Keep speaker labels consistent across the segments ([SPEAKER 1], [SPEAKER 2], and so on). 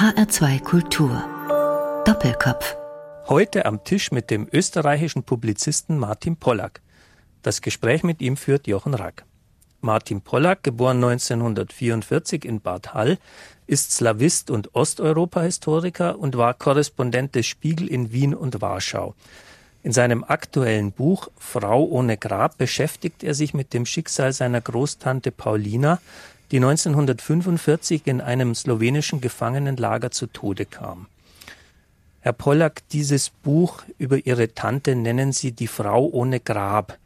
[SPEAKER 1] HR2 Kultur. Doppelkopf.
[SPEAKER 2] Heute am Tisch mit dem österreichischen Publizisten Martin Pollack. Das Gespräch mit ihm führt Jochen Rack. Martin Pollack, geboren 1944 in Bad Hall, ist Slawist und Osteuropa-Historiker und war Korrespondent des Spiegel in Wien und Warschau. In seinem aktuellen Buch Frau ohne Grab beschäftigt er sich mit dem Schicksal seiner Großtante Paulina, die 1945 in einem slowenischen Gefangenenlager zu Tode kam. Herr Pollack, dieses Buch über Ihre Tante nennen Sie die Frau ohne Grab.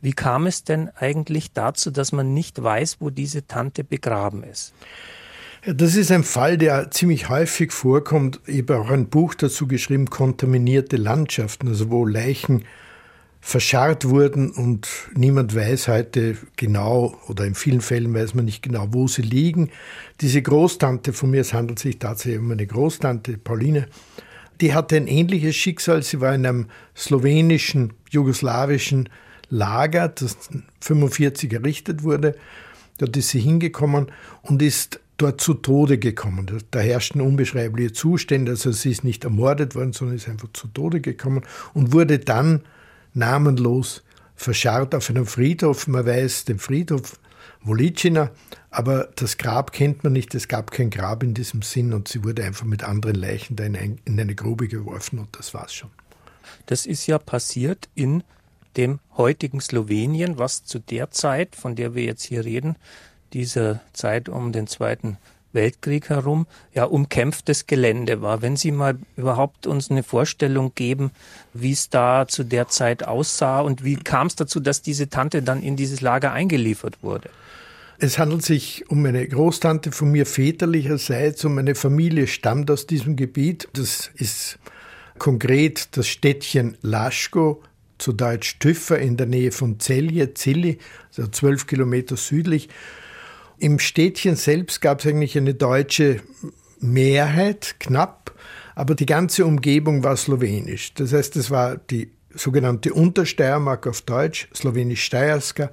[SPEAKER 2] Wie kam es denn eigentlich dazu, dass man nicht weiß, wo diese Tante begraben ist?
[SPEAKER 3] Das ist ein Fall, der ziemlich häufig vorkommt. Ich habe auch ein Buch dazu geschrieben, kontaminierte Landschaften, also wo Leichen verscharrt wurden und niemand weiß heute genau oder in vielen Fällen weiß man nicht genau, wo sie liegen. Diese Großtante von mir, es handelt sich tatsächlich um eine Großtante, Pauline, die hatte ein ähnliches Schicksal. Sie war in einem slowenischen, jugoslawischen Lager, das 1945 errichtet wurde. Dort ist sie hingekommen und ist dort zu Tode gekommen. Da herrschten unbeschreibliche Zustände. Also sie ist nicht ermordet worden, sondern ist einfach zu Tode gekommen und wurde dann namenlos verscharrt auf einem Friedhof. Man weiß den Friedhof Wolicina, aber das Grab kennt man nicht. Es gab kein Grab in diesem Sinn und sie wurde einfach mit anderen Leichen da in, ein, in eine Grube geworfen und das war's schon.
[SPEAKER 2] Das ist ja passiert in dem heutigen Slowenien, was zu der Zeit, von der wir jetzt hier reden, dieser Zeit um den Zweiten Weltkrieg herum ja umkämpftes Gelände war. Wenn Sie mal überhaupt uns eine Vorstellung geben, wie es da zu der Zeit aussah und wie kam es dazu, dass diese Tante dann in dieses Lager eingeliefert wurde?
[SPEAKER 3] Es handelt sich um eine Großtante von mir väterlicherseits und meine Familie stammt aus diesem Gebiet. Das ist konkret das Städtchen Laschko, zu Deutsch Tüffer in der Nähe von Celje, Zilli, also zwölf Kilometer südlich. Im Städtchen selbst gab es eigentlich eine deutsche Mehrheit, knapp, aber die ganze Umgebung war slowenisch. Das heißt, es war die sogenannte Untersteiermark auf Deutsch, slowenisch-steierska,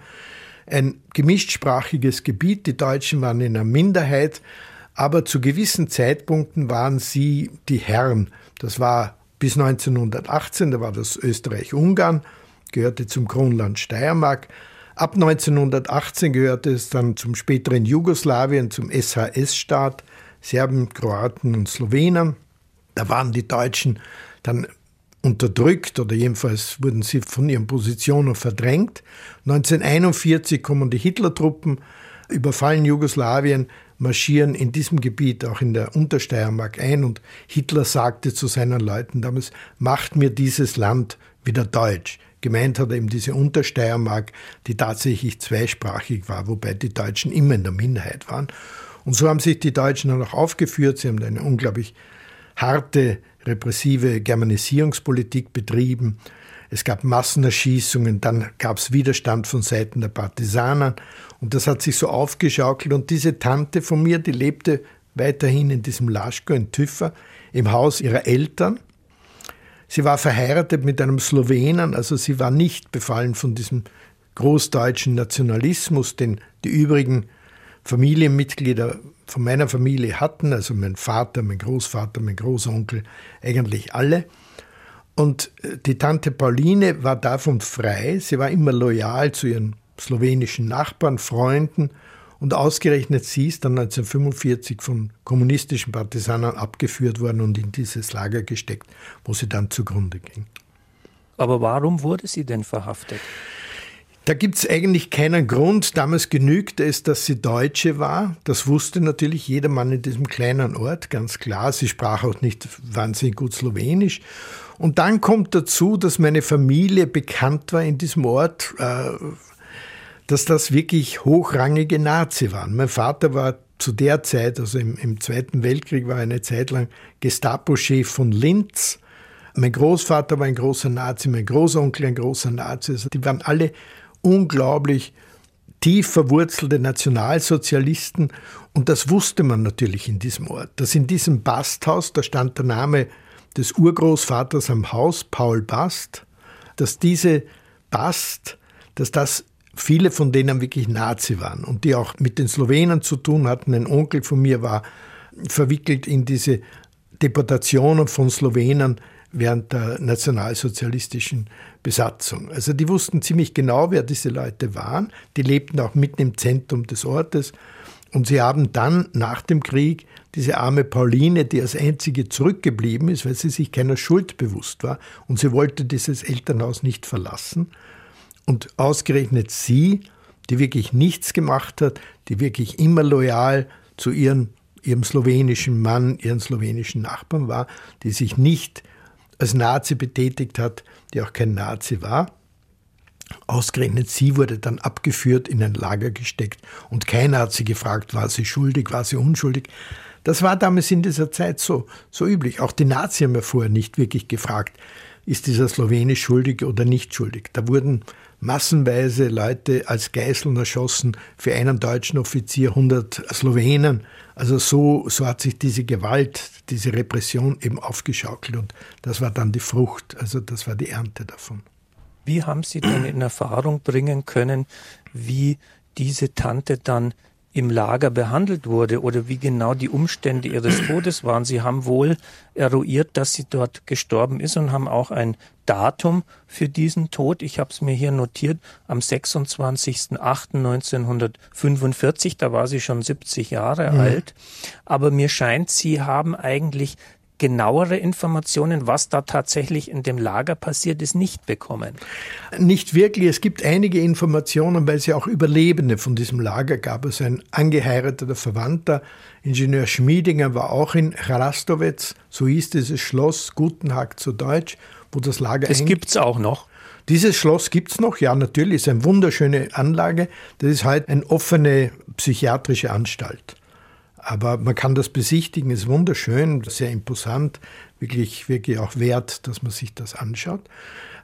[SPEAKER 3] ein gemischtsprachiges Gebiet. Die Deutschen waren in einer Minderheit, aber zu gewissen Zeitpunkten waren sie die Herren. Das war bis 1918, da war das Österreich-Ungarn, gehörte zum Kronland Steiermark. Ab 1918 gehörte es dann zum späteren Jugoslawien, zum SHS-Staat, Serben, Kroaten und Slowenen. Da waren die Deutschen dann unterdrückt oder jedenfalls wurden sie von ihren Positionen verdrängt. 1941 kommen die Hitlertruppen, überfallen Jugoslawien, marschieren in diesem Gebiet, auch in der Untersteiermark ein und Hitler sagte zu seinen Leuten damals, macht mir dieses Land wieder deutsch. Gemeint hat eben diese Untersteiermark, die tatsächlich zweisprachig war, wobei die Deutschen immer in der Minderheit waren. Und so haben sich die Deutschen dann auch aufgeführt. Sie haben eine unglaublich harte, repressive Germanisierungspolitik betrieben. Es gab Massenerschießungen, dann gab es Widerstand von Seiten der Partisanen und das hat sich so aufgeschaukelt. Und diese Tante von mir, die lebte weiterhin in diesem Laschko in Tüffer im Haus ihrer Eltern Sie war verheiratet mit einem Slowenen, also sie war nicht befallen von diesem großdeutschen Nationalismus, den die übrigen Familienmitglieder von meiner Familie hatten, also mein Vater, mein Großvater, mein Großonkel, eigentlich alle. Und äh, die Tante Pauline war davon frei, sie war immer loyal zu ihren slowenischen Nachbarn, Freunden und ausgerechnet sie ist dann 1945 von kommunistischen Partisanen abgeführt worden und in dieses Lager gesteckt, wo sie dann zugrunde ging.
[SPEAKER 2] Aber warum wurde sie denn verhaftet?
[SPEAKER 3] Da gibt es eigentlich keinen Grund. Damals genügte es, dass sie Deutsche war. Das wusste natürlich jeder Mann in diesem kleinen Ort, ganz klar. Sie sprach auch nicht wahnsinnig gut Slowenisch. Und dann kommt dazu, dass meine Familie bekannt war in diesem Ort. Äh, dass das wirklich hochrangige Nazi waren. Mein Vater war zu der Zeit, also im, im Zweiten Weltkrieg, war eine Zeit lang Gestapo-Chef von Linz. Mein Großvater war ein großer Nazi, mein Großonkel ein großer Nazi. Also die waren alle unglaublich tief verwurzelte Nationalsozialisten. Und das wusste man natürlich in diesem Ort. Dass in diesem Basthaus, da stand der Name des Urgroßvaters am Haus, Paul Bast, dass diese Bast, dass das viele von denen wirklich Nazi waren und die auch mit den Slowenen zu tun hatten. Ein Onkel von mir war verwickelt in diese Deportationen von Slowenen während der nationalsozialistischen Besatzung. Also die wussten ziemlich genau, wer diese Leute waren. Die lebten auch mitten im Zentrum des Ortes. Und sie haben dann nach dem Krieg diese arme Pauline, die als einzige zurückgeblieben ist, weil sie sich keiner Schuld bewusst war und sie wollte dieses Elternhaus nicht verlassen. Und ausgerechnet sie, die wirklich nichts gemacht hat, die wirklich immer loyal zu ihren, ihrem slowenischen Mann, ihren slowenischen Nachbarn war, die sich nicht als Nazi betätigt hat, die auch kein Nazi war. Ausgerechnet sie wurde dann abgeführt, in ein Lager gesteckt und keiner hat sie gefragt, war sie schuldig, war sie unschuldig. Das war damals in dieser Zeit so, so üblich. Auch die Nazis haben ja vorher nicht wirklich gefragt, ist dieser Slowene schuldig oder nicht schuldig. Da wurden massenweise Leute als Geiseln erschossen, für einen deutschen Offizier 100 Slowenen. Also so, so hat sich diese Gewalt, diese Repression eben aufgeschaukelt und das war dann die Frucht, also das war die Ernte davon.
[SPEAKER 2] Wie haben Sie denn in Erfahrung bringen können, wie diese Tante dann im Lager behandelt wurde oder wie genau die Umstände ihres Todes waren. Sie haben wohl eruiert, dass sie dort gestorben ist und haben auch ein Datum für diesen Tod. Ich habe es mir hier notiert, am 26.08.1945, da war sie schon 70 Jahre mhm. alt. Aber mir scheint, Sie haben eigentlich genauere Informationen, was da tatsächlich in dem Lager passiert ist, nicht bekommen?
[SPEAKER 3] Nicht wirklich. Es gibt einige Informationen, weil es ja auch Überlebende von diesem Lager gab. Also ein angeheirateter Verwandter, Ingenieur Schmiedinger, war auch in Hrastowetz, so hieß dieses Schloss, Gutenhack zu Deutsch, wo das Lager
[SPEAKER 2] Es gibt es auch noch.
[SPEAKER 3] Dieses Schloss gibt es noch, ja, natürlich, ist eine wunderschöne Anlage. Das ist heute eine offene psychiatrische Anstalt. Aber man kann das besichtigen, ist wunderschön, sehr imposant, wirklich, wirklich auch wert, dass man sich das anschaut.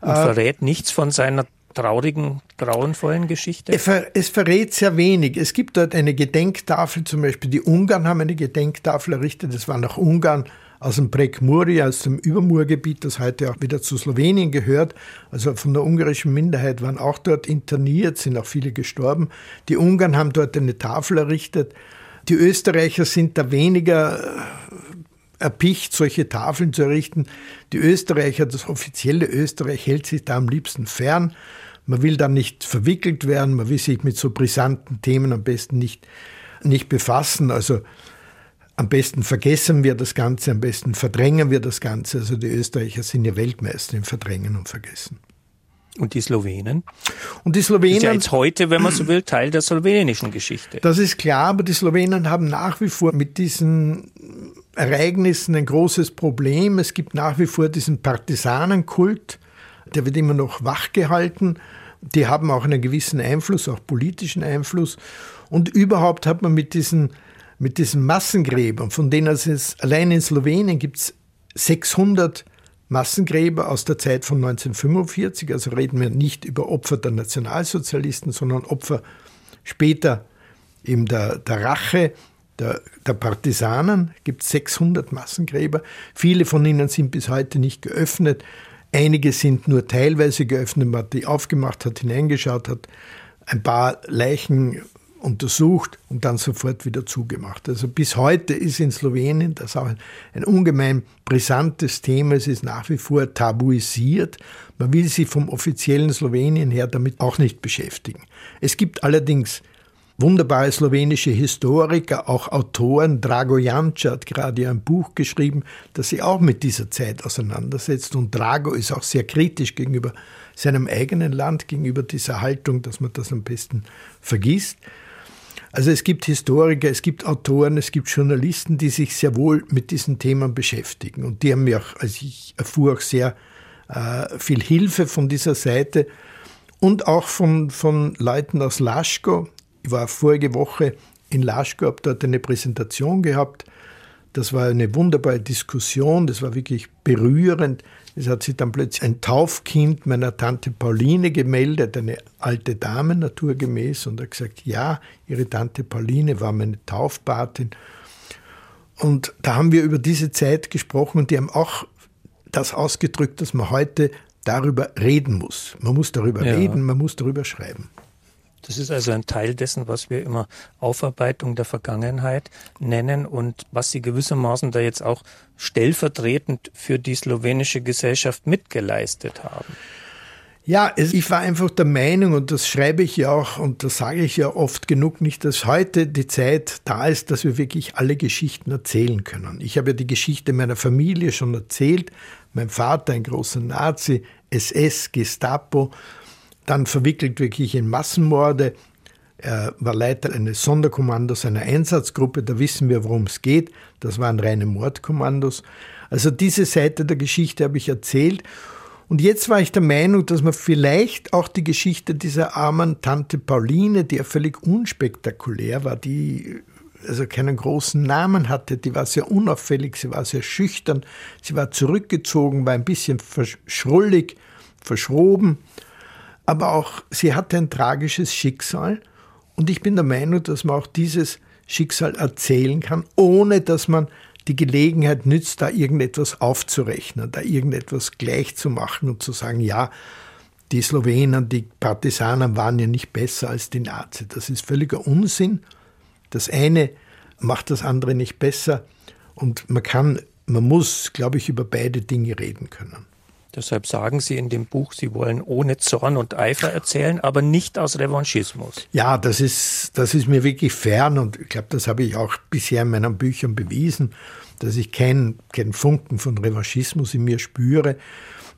[SPEAKER 2] Und verrät äh, nichts von seiner traurigen, grauenvollen Geschichte?
[SPEAKER 3] Es verrät sehr wenig. Es gibt dort eine Gedenktafel, zum Beispiel die Ungarn haben eine Gedenktafel errichtet. Das war nach Ungarn aus dem Prekmuri, aus dem Übermurgebiet, das heute auch wieder zu Slowenien gehört. Also von der ungarischen Minderheit waren auch dort interniert, sind auch viele gestorben. Die Ungarn haben dort eine Tafel errichtet. Die Österreicher sind da weniger äh, erpicht, solche Tafeln zu errichten. Die Österreicher, das offizielle Österreich, hält sich da am liebsten fern. Man will da nicht verwickelt werden, man will sich mit so brisanten Themen am besten nicht, nicht befassen. Also am besten vergessen wir das Ganze, am besten verdrängen wir das Ganze. Also die Österreicher sind ja Weltmeister im Verdrängen und Vergessen.
[SPEAKER 2] Und die Slowenen?
[SPEAKER 3] Und die Slowenen. Ist
[SPEAKER 2] ja jetzt heute, wenn man so will, Teil der slowenischen Geschichte.
[SPEAKER 3] Das ist klar, aber die Slowenen haben nach wie vor mit diesen Ereignissen ein großes Problem. Es gibt nach wie vor diesen Partisanenkult, der wird immer noch wachgehalten. Die haben auch einen gewissen Einfluss, auch politischen Einfluss. Und überhaupt hat man mit diesen, mit diesen Massengräbern, von denen es allein in Slowenien gibt es 600 Massengräber aus der Zeit von 1945, also reden wir nicht über Opfer der Nationalsozialisten, sondern Opfer später eben der, der Rache der, der Partisanen, gibt 600 Massengräber. Viele von ihnen sind bis heute nicht geöffnet. Einige sind nur teilweise geöffnet, man hat die aufgemacht, hat hineingeschaut, hat ein paar Leichen untersucht und dann sofort wieder zugemacht. Also bis heute ist in Slowenien das auch ein, ein, ungemein brisantes Thema. Es ist nach wie vor tabuisiert. Man will sich vom offiziellen Slowenien her damit auch nicht beschäftigen. Es gibt allerdings wunderbare slowenische Historiker, auch Autoren. Drago Janča hat gerade ein Buch geschrieben, das sich auch mit dieser Zeit auseinandersetzt. Und Drago ist auch sehr kritisch gegenüber seinem eigenen Land, gegenüber dieser Haltung, dass man das am besten vergisst. Also es gibt Historiker, es gibt Autoren, es gibt Journalisten, die sich sehr wohl mit diesen Themen beschäftigen. Und die haben mir auch, also ich erfuhr auch sehr äh, viel Hilfe von dieser Seite und auch von, von Leuten aus Laschko. Ich war vorige Woche in Laschko, habe dort eine Präsentation gehabt. Das war eine wunderbare Diskussion, das war wirklich berührend. Es hat sich dann plötzlich ein Taufkind meiner Tante Pauline gemeldet, eine alte Dame naturgemäß, und hat gesagt, ja, ihre Tante Pauline war meine Taufpatin. Und da haben wir über diese Zeit gesprochen und die haben auch das ausgedrückt, dass man heute darüber reden muss. Man muss darüber ja. reden, man muss darüber schreiben.
[SPEAKER 2] Das ist also ein Teil dessen, was wir immer Aufarbeitung der Vergangenheit nennen und was Sie gewissermaßen da jetzt auch stellvertretend für die slowenische Gesellschaft mitgeleistet haben.
[SPEAKER 3] Ja, ich war einfach der Meinung, und das schreibe ich ja auch, und das sage ich ja oft genug nicht, dass heute die Zeit da ist, dass wir wirklich alle Geschichten erzählen können. Ich habe ja die Geschichte meiner Familie schon erzählt. Mein Vater, ein großer Nazi, SS, Gestapo, dann verwickelt wirklich in Massenmorde. Er war Leiter eines Sonderkommandos einer Einsatzgruppe, da wissen wir, worum es geht. Das waren reine Mordkommandos. Also diese Seite der Geschichte habe ich erzählt. Und jetzt war ich der Meinung, dass man vielleicht auch die Geschichte dieser armen Tante Pauline, die ja völlig unspektakulär war, die also keinen großen Namen hatte, die war sehr unauffällig, sie war sehr schüchtern, sie war zurückgezogen, war ein bisschen verschrullig, verschroben, aber auch sie hatte ein tragisches Schicksal und ich bin der Meinung, dass man auch dieses Schicksal erzählen kann, ohne dass man die Gelegenheit nützt, da irgendetwas aufzurechnen, da irgendetwas gleich zu machen und zu sagen, ja, die Slowenen, die Partisanen waren ja nicht besser als die Nazis. Das ist völliger Unsinn. Das eine macht das andere nicht besser und man kann, man muss, glaube ich, über beide Dinge reden können.
[SPEAKER 2] Deshalb sagen Sie in dem Buch, Sie wollen ohne Zorn und Eifer erzählen, aber nicht aus Revanchismus.
[SPEAKER 3] Ja, das ist, das ist mir wirklich fern und ich glaube, das habe ich auch bisher in meinen Büchern bewiesen, dass ich keinen kein Funken von Revanchismus in mir spüre.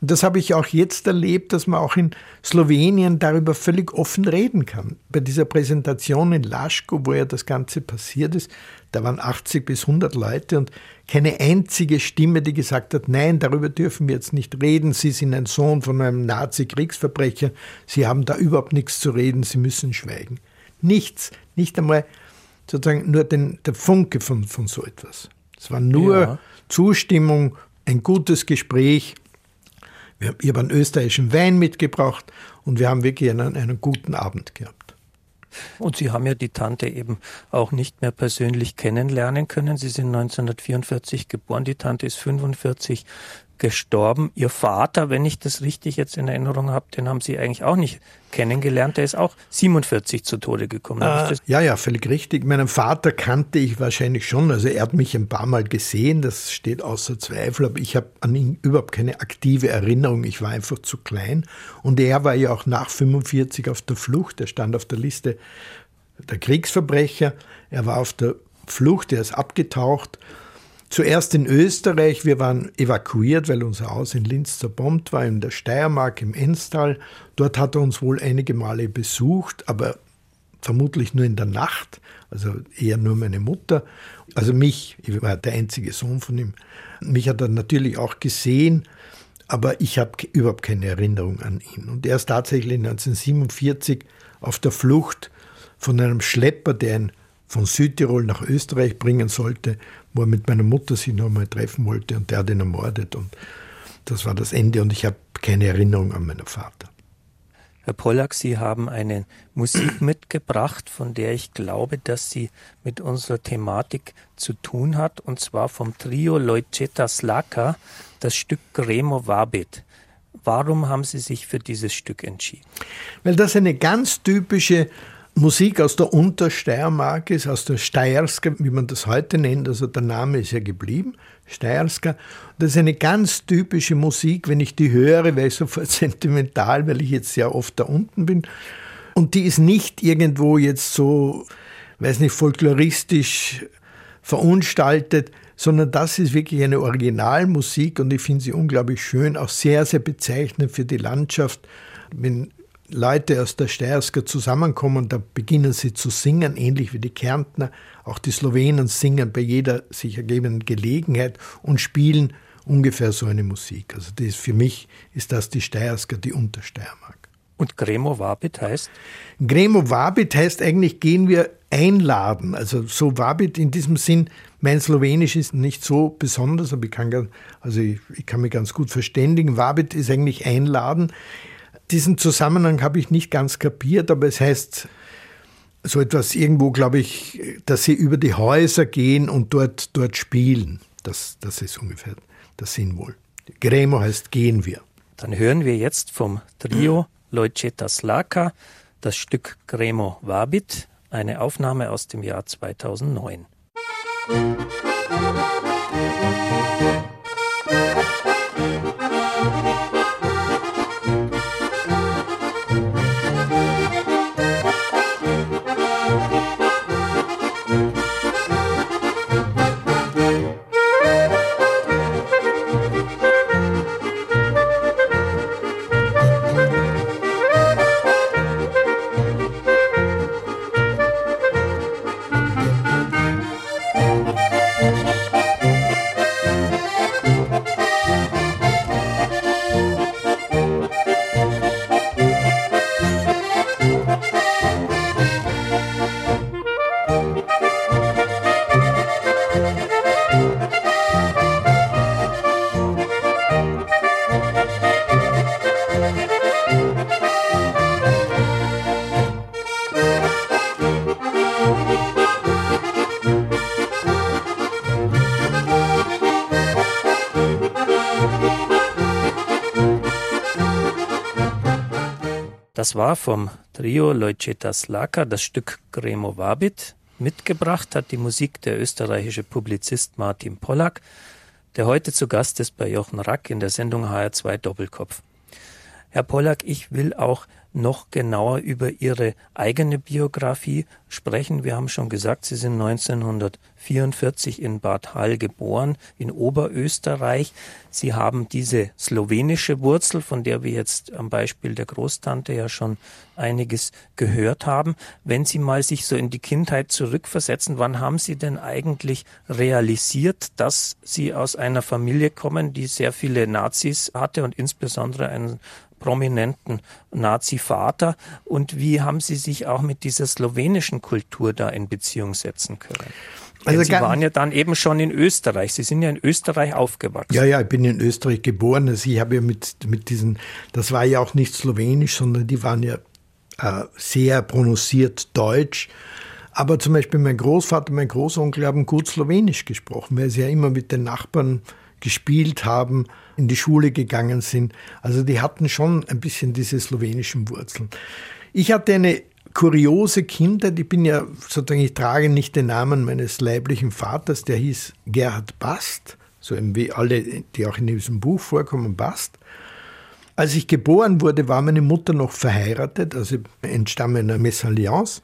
[SPEAKER 3] Und das habe ich auch jetzt erlebt, dass man auch in Slowenien darüber völlig offen reden kann. Bei dieser Präsentation in Laschko, wo ja das Ganze passiert ist, da waren 80 bis 100 Leute und keine einzige Stimme, die gesagt hat, nein, darüber dürfen wir jetzt nicht reden. Sie sind ein Sohn von einem Nazi-Kriegsverbrecher. Sie haben da überhaupt nichts zu reden. Sie müssen schweigen. Nichts. Nicht einmal sozusagen nur den, der Funke von, von so etwas. Es war nur ja. Zustimmung, ein gutes Gespräch ich habe einen österreichischen Wein mitgebracht und wir haben wirklich einen, einen guten Abend gehabt.
[SPEAKER 2] Und Sie haben ja die Tante eben auch nicht mehr persönlich kennenlernen können. Sie sind 1944 geboren, die Tante ist 45 gestorben. Ihr Vater, wenn ich das richtig jetzt in Erinnerung habe, den haben Sie eigentlich auch nicht kennengelernt. Der ist auch 47 zu Tode gekommen.
[SPEAKER 3] Äh, ja, ja, völlig richtig. Meinen Vater kannte ich wahrscheinlich schon. Also er hat mich ein paar Mal gesehen, das steht außer Zweifel, aber ich habe an ihn überhaupt keine aktive Erinnerung. Ich war einfach zu klein. Und er war ja auch nach 45 auf der Flucht. Er stand auf der Liste der Kriegsverbrecher. Er war auf der Flucht, er ist abgetaucht Zuerst in Österreich, wir waren evakuiert, weil unser Haus in Linz zerbombt war, in der Steiermark im Enstal. Dort hat er uns wohl einige Male besucht, aber vermutlich nur in der Nacht, also eher nur meine Mutter. Also mich, ich war der einzige Sohn von ihm. Mich hat er natürlich auch gesehen, aber ich habe überhaupt keine Erinnerung an ihn. Und er ist tatsächlich 1947 auf der Flucht von einem Schlepper, der ihn von Südtirol nach Österreich bringen sollte, wo er mit meiner Mutter sich noch einmal treffen wollte und der hat ihn ermordet. Und das war das Ende und ich habe keine Erinnerung an meinen Vater.
[SPEAKER 2] Herr Pollack, Sie haben eine Musik mitgebracht, von der ich glaube, dass sie mit unserer Thematik zu tun hat, und zwar vom Trio Leuceta Slaka, das Stück Gremo Vabit. Warum haben Sie sich für dieses Stück entschieden?
[SPEAKER 3] Weil das eine ganz typische Musik aus der Untersteiermark ist, aus der Steierska, wie man das heute nennt, also der Name ist ja geblieben, Steierska. Das ist eine ganz typische Musik, wenn ich die höre, wäre ich sofort sentimental, weil ich jetzt sehr oft da unten bin. Und die ist nicht irgendwo jetzt so, weiß nicht, folkloristisch verunstaltet, sondern das ist wirklich eine Originalmusik und ich finde sie unglaublich schön, auch sehr, sehr bezeichnend für die Landschaft. Wenn Leute aus der Steierska zusammenkommen, da beginnen sie zu singen, ähnlich wie die Kärntner. Auch die Slowenen singen bei jeder sich ergebenden Gelegenheit und spielen ungefähr so eine Musik. Also das, für mich ist das die Steierska, die Untersteiermark.
[SPEAKER 2] Und Gremo Wabit heißt?
[SPEAKER 3] Gremo Wabit heißt eigentlich gehen wir einladen. Also so Wabit in diesem Sinn, mein Slowenisch ist nicht so besonders, aber ich kann, also ich, ich kann mich ganz gut verständigen. Wabit ist eigentlich einladen. Diesen Zusammenhang habe ich nicht ganz kapiert, aber es heißt so etwas irgendwo, glaube ich, dass sie über die Häuser gehen und dort, dort spielen. Das, das ist ungefähr der Sinn wohl. Gremo heißt gehen wir.
[SPEAKER 2] Dann hören wir jetzt vom Trio Leuceta Slaka das Stück Gremo Vabit, eine Aufnahme aus dem Jahr 2009. Musik Das war vom Trio Leuceta Slaka das Stück Gremo Vabit. Mitgebracht hat die Musik der österreichische Publizist Martin Pollack, der heute zu Gast ist bei Jochen Rack in der Sendung HR2 Doppelkopf. Herr Pollack, ich will auch noch genauer über Ihre eigene Biografie sprechen. Wir haben schon gesagt, Sie sind 1944 in Bad Hall geboren, in Oberösterreich. Sie haben diese slowenische Wurzel, von der wir jetzt am Beispiel der Großtante ja schon einiges gehört haben. Wenn Sie mal sich so in die Kindheit zurückversetzen, wann haben Sie denn eigentlich realisiert, dass Sie aus einer Familie kommen, die sehr viele Nazis hatte und insbesondere einen prominenten Nazi-Vater und wie haben Sie sich auch mit dieser slowenischen Kultur da in Beziehung setzen können? Also Sie waren ja dann eben schon in Österreich. Sie sind ja in Österreich aufgewachsen.
[SPEAKER 3] Ja, ja, ich bin in Österreich geboren. Also ich habe ja mit, mit diesen, das war ja auch nicht slowenisch, sondern die waren ja äh, sehr prononciert deutsch. Aber zum Beispiel mein Großvater, mein Großonkel haben gut slowenisch gesprochen, weil sie ja immer mit den Nachbarn gespielt haben, in die Schule gegangen sind. Also die hatten schon ein bisschen diese slowenischen Wurzeln. Ich hatte eine kuriose Kindheit. Ich bin ja sozusagen, ich trage nicht den Namen meines leiblichen Vaters, der hieß Gerhard Bast, so wie alle, die auch in diesem Buch vorkommen, Bast. Als ich geboren wurde, war meine Mutter noch verheiratet, also entstamme einer Messalliance.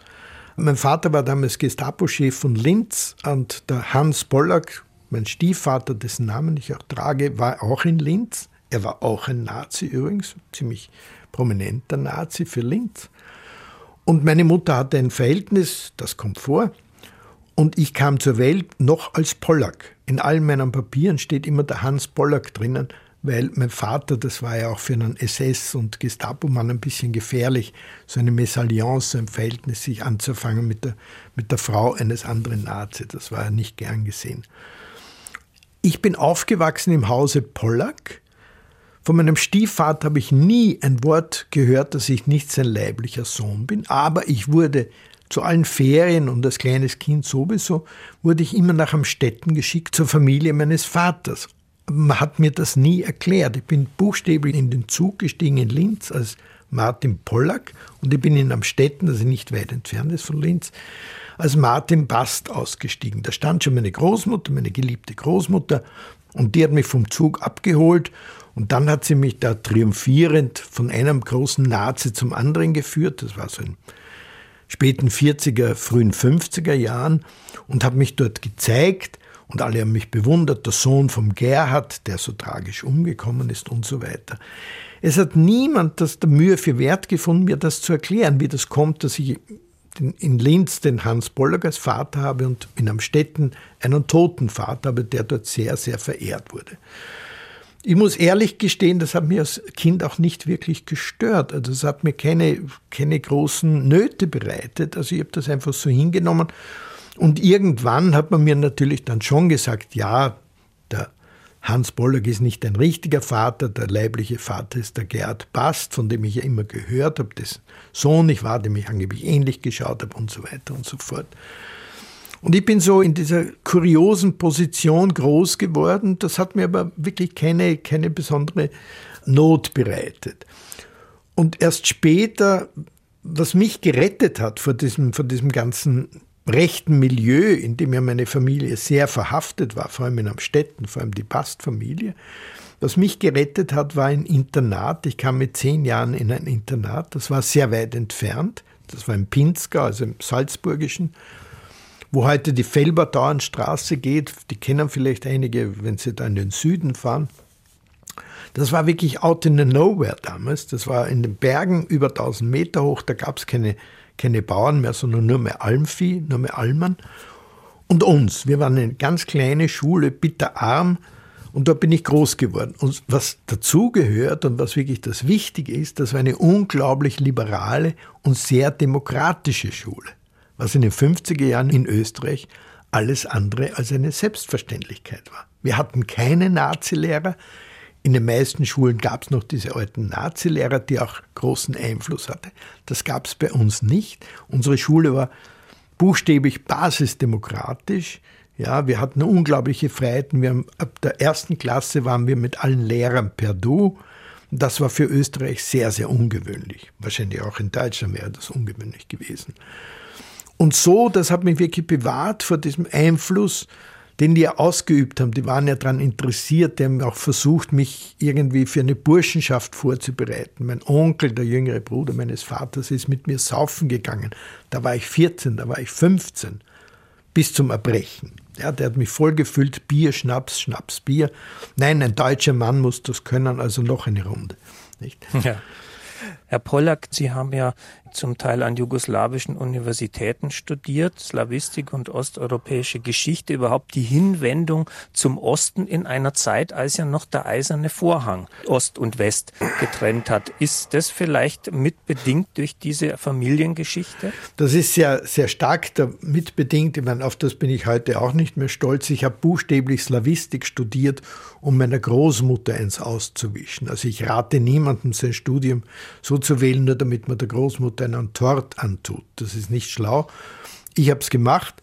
[SPEAKER 3] Mein Vater war damals Gestapo-Chef von Linz und der Hans Pollack, mein Stiefvater, dessen Namen ich auch trage, war auch in Linz. Er war auch ein Nazi übrigens, ziemlich prominenter Nazi für Linz. Und meine Mutter hatte ein Verhältnis, das kommt vor. Und ich kam zur Welt noch als Pollack. In allen meinen Papieren steht immer der Hans Pollack drinnen, weil mein Vater, das war ja auch für einen SS- und Gestapo-Mann ein bisschen gefährlich, so eine Mesalliance, so ein Verhältnis sich anzufangen mit der, mit der Frau eines anderen Nazi. Das war ja nicht gern gesehen. Ich bin aufgewachsen im Hause Pollack. Von meinem Stiefvater habe ich nie ein Wort gehört, dass ich nicht sein leiblicher Sohn bin, aber ich wurde zu allen Ferien und als kleines Kind sowieso, wurde ich immer nach Amstetten geschickt zur Familie meines Vaters. Man hat mir das nie erklärt. Ich bin buchstäblich in den Zug gestiegen in Linz als Martin Pollack und ich bin in Amstetten, also nicht weit entfernt ist von Linz, als Martin Bast ausgestiegen. Da stand schon meine Großmutter, meine geliebte Großmutter, und die hat mich vom Zug abgeholt und dann hat sie mich da triumphierend von einem großen Nazi zum anderen geführt. Das war so in späten 40er, frühen 50er Jahren und hat mich dort gezeigt und alle haben mich bewundert, der Sohn vom Gerhard, der so tragisch umgekommen ist und so weiter. Es hat niemand das der Mühe für wert gefunden, mir das zu erklären, wie das kommt, dass ich in Linz den Hans Pollack als Vater habe und in Amstetten einen toten Vater habe, der dort sehr, sehr verehrt wurde. Ich muss ehrlich gestehen, das hat mich als Kind auch nicht wirklich gestört. Also es hat mir keine, keine großen Nöte bereitet. Also ich habe das einfach so hingenommen. Und irgendwann hat man mir natürlich dann schon gesagt, ja, Hans Bollock ist nicht ein richtiger Vater, der leibliche Vater ist der Gerhard Bast, von dem ich ja immer gehört habe, dessen Sohn ich war, dem ich angeblich ähnlich geschaut habe und so weiter und so fort. Und ich bin so in dieser kuriosen Position groß geworden, das hat mir aber wirklich keine, keine besondere Not bereitet. Und erst später was mich gerettet hat vor diesem, vor diesem ganzen rechten Milieu, in dem ja meine Familie sehr verhaftet war, vor allem in Amstetten, vor allem die Bastfamilie, was mich gerettet hat, war ein Internat. Ich kam mit zehn Jahren in ein Internat, das war sehr weit entfernt. Das war im Pinzgau, also im Salzburgischen, wo heute die Felbertauernstraße geht. Die kennen vielleicht einige, wenn sie da in den Süden fahren. Das war wirklich out in the nowhere damals. Das war in den Bergen über 1000 Meter hoch. Da gab es keine, keine Bauern mehr, sondern nur mehr Almvieh, nur mehr Almern. Und uns. Wir waren eine ganz kleine Schule, bitterarm. Und dort bin ich groß geworden. Und was dazugehört und was wirklich das Wichtige ist, das war eine unglaublich liberale und sehr demokratische Schule. Was in den 50er Jahren in Österreich alles andere als eine Selbstverständlichkeit war. Wir hatten keine Nazilehrer. In den meisten Schulen gab es noch diese alten Nazilehrer, die auch großen Einfluss hatten. Das gab es bei uns nicht. Unsere Schule war buchstäblich basisdemokratisch. Ja, wir hatten unglaubliche Freiheiten. Wir haben, ab der ersten Klasse waren wir mit allen Lehrern per Du. Das war für Österreich sehr, sehr ungewöhnlich. Wahrscheinlich auch in Deutschland wäre das ungewöhnlich gewesen. Und so, das hat mich wirklich bewahrt vor diesem Einfluss den die ja ausgeübt haben, die waren ja daran interessiert, die haben auch versucht, mich irgendwie für eine Burschenschaft vorzubereiten. Mein Onkel, der jüngere Bruder meines Vaters, ist mit mir saufen gegangen. Da war ich 14, da war ich 15, bis zum Erbrechen. Ja, der hat mich vollgefüllt, Bier, Schnaps, Schnaps, Bier. Nein, ein deutscher Mann muss das können, also noch eine Runde. Nicht?
[SPEAKER 2] Ja. Herr Pollack, Sie haben ja zum Teil an jugoslawischen Universitäten studiert, Slawistik und osteuropäische Geschichte, überhaupt die Hinwendung zum Osten in einer Zeit, als ja noch der eiserne Vorhang Ost und West getrennt hat. Ist das vielleicht mitbedingt durch diese Familiengeschichte?
[SPEAKER 3] Das ist sehr, sehr stark mitbedingt. Ich meine, auf das bin ich heute auch nicht mehr stolz. Ich habe buchstäblich Slawistik studiert, um meiner Großmutter eins auszuwischen. Also ich rate niemandem, sein Studium so zu wählen, nur damit man der Großmutter einen Tort antut. Das ist nicht schlau. Ich habe es gemacht.